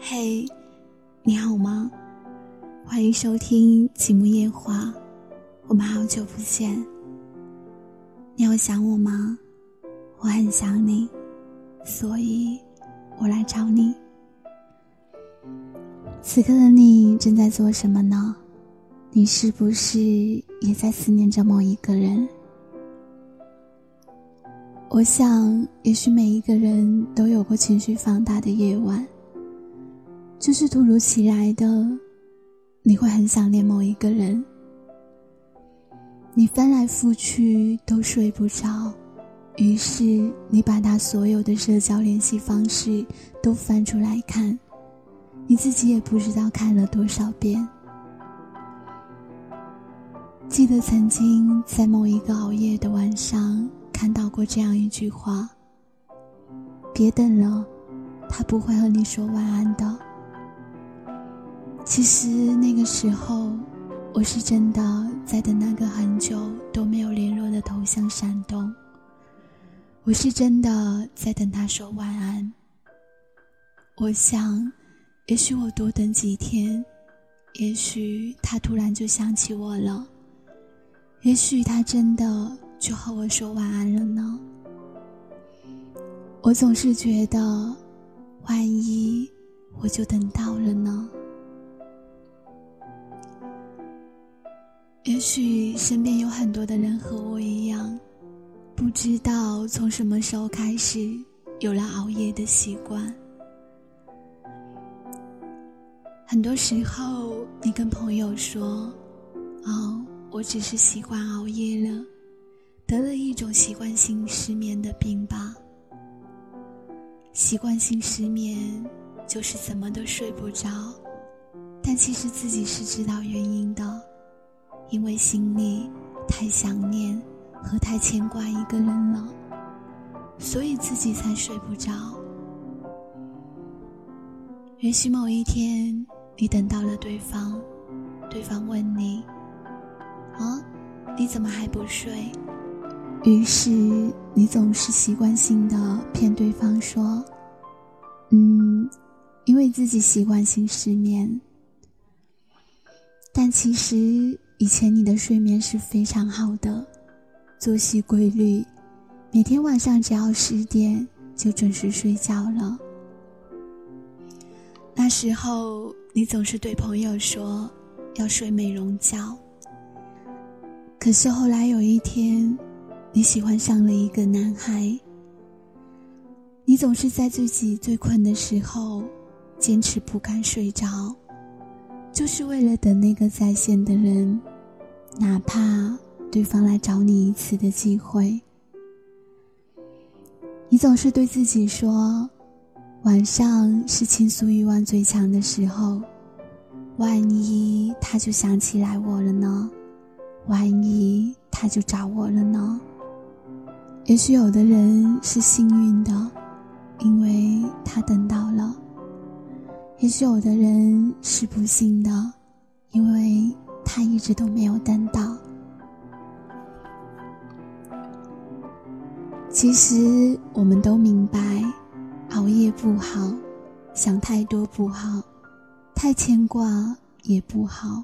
嘿，你好吗？欢迎收听《极目夜话》，我们好久不见。你有想我吗？我很想你，所以我来找你。此刻的你正在做什么呢？你是不是也在思念着某一个人？我想，也许每一个人都有过情绪放大的夜晚，就是突如其来的，你会很想念某一个人，你翻来覆去都睡不着，于是你把他所有的社交联系方式都翻出来看，你自己也不知道看了多少遍。记得曾经在某一个熬夜的晚上。看到过这样一句话：“别等了，他不会和你说晚安的。”其实那个时候，我是真的在等那个很久都没有联络的头像闪动。我是真的在等他说晚安。我想，也许我多等几天，也许他突然就想起我了，也许他真的。就和我说晚安了呢。我总是觉得，万一我就等到了呢？也许身边有很多的人和我一样，不知道从什么时候开始有了熬夜的习惯。很多时候，你跟朋友说：“哦，我只是习惯熬夜了。”得了一种习惯性失眠的病吧。习惯性失眠就是怎么都睡不着，但其实自己是知道原因的，因为心里太想念和太牵挂一个人了，所以自己才睡不着。也许某一天你等到了对方，对方问你：“啊，你怎么还不睡？”于是，你总是习惯性的骗对方说：“嗯，因为自己习惯性失眠。”但其实以前你的睡眠是非常好的，作息规律，每天晚上只要十点就准时睡觉了。那时候你总是对朋友说要睡美容觉，可是后来有一天。你喜欢上了一个男孩，你总是在自己最困的时候，坚持不敢睡着，就是为了等那个在线的人，哪怕对方来找你一次的机会。你总是对自己说，晚上是倾诉欲望最强的时候，万一他就想起来我了呢？万一他就找我了呢？也许有的人是幸运的，因为他等到了；也许有的人是不幸的，因为他一直都没有等到。其实我们都明白，熬夜不好，想太多不好，太牵挂也不好。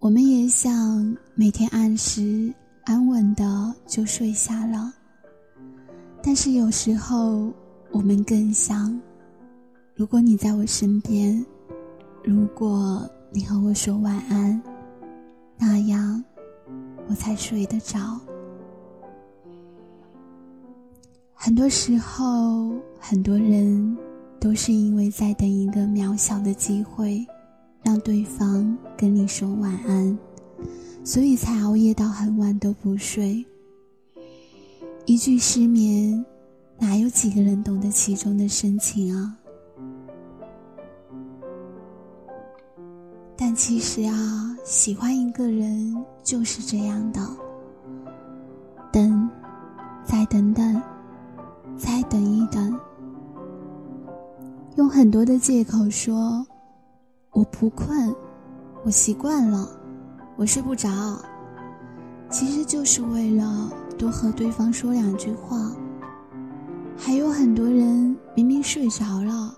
我们也想每天按时。安稳的就睡下了，但是有时候我们更想，如果你在我身边，如果你和我说晚安，那样我才睡得着。很多时候，很多人都是因为在等一个渺小的机会，让对方跟你说晚安。所以才熬夜到很晚都不睡。一句失眠，哪有几个人懂得其中的深情啊？但其实啊，喜欢一个人就是这样的，等，再等等，再等一等，用很多的借口说我不困，我习惯了。我睡不着，其实就是为了多和对方说两句话。还有很多人明明睡着了，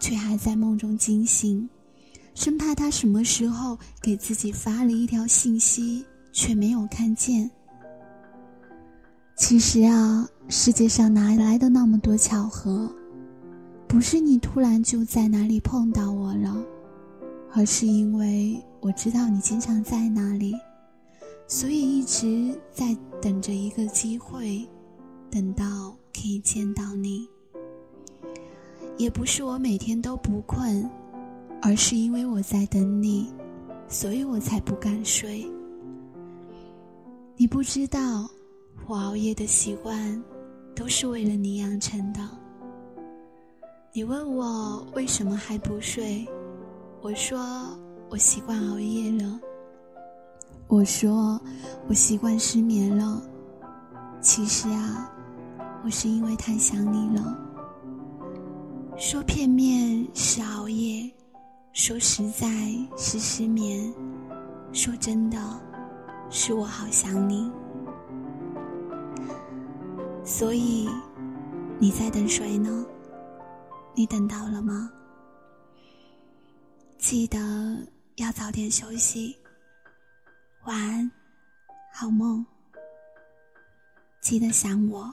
却还在梦中惊醒，生怕他什么时候给自己发了一条信息，却没有看见。其实啊，世界上哪来的那么多巧合？不是你突然就在哪里碰到我了，而是因为我知道你经常在那里，所以一直在等着一个机会，等到可以见到你。也不是我每天都不困，而是因为我在等你，所以我才不敢睡。你不知道。我熬夜的习惯，都是为了你养成的。你问我为什么还不睡，我说我习惯熬夜了。我说我习惯失眠了。其实啊，我是因为太想你了。说片面是熬夜，说实在是失眠，说真的，是我好想你。所以，你在等谁呢？你等到了吗？记得要早点休息，晚安，好梦。记得想我。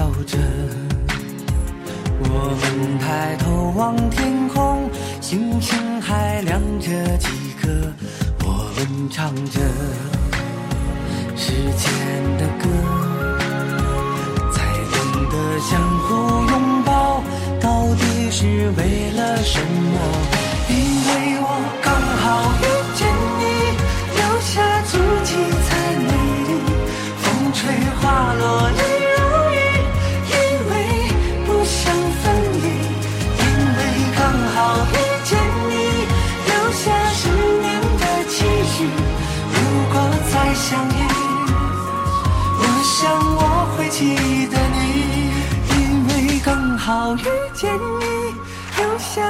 笑着，我们抬头望天空，星星还亮着几颗。我们唱着时间的歌，才懂得相互拥抱，到底是为了什么？因为我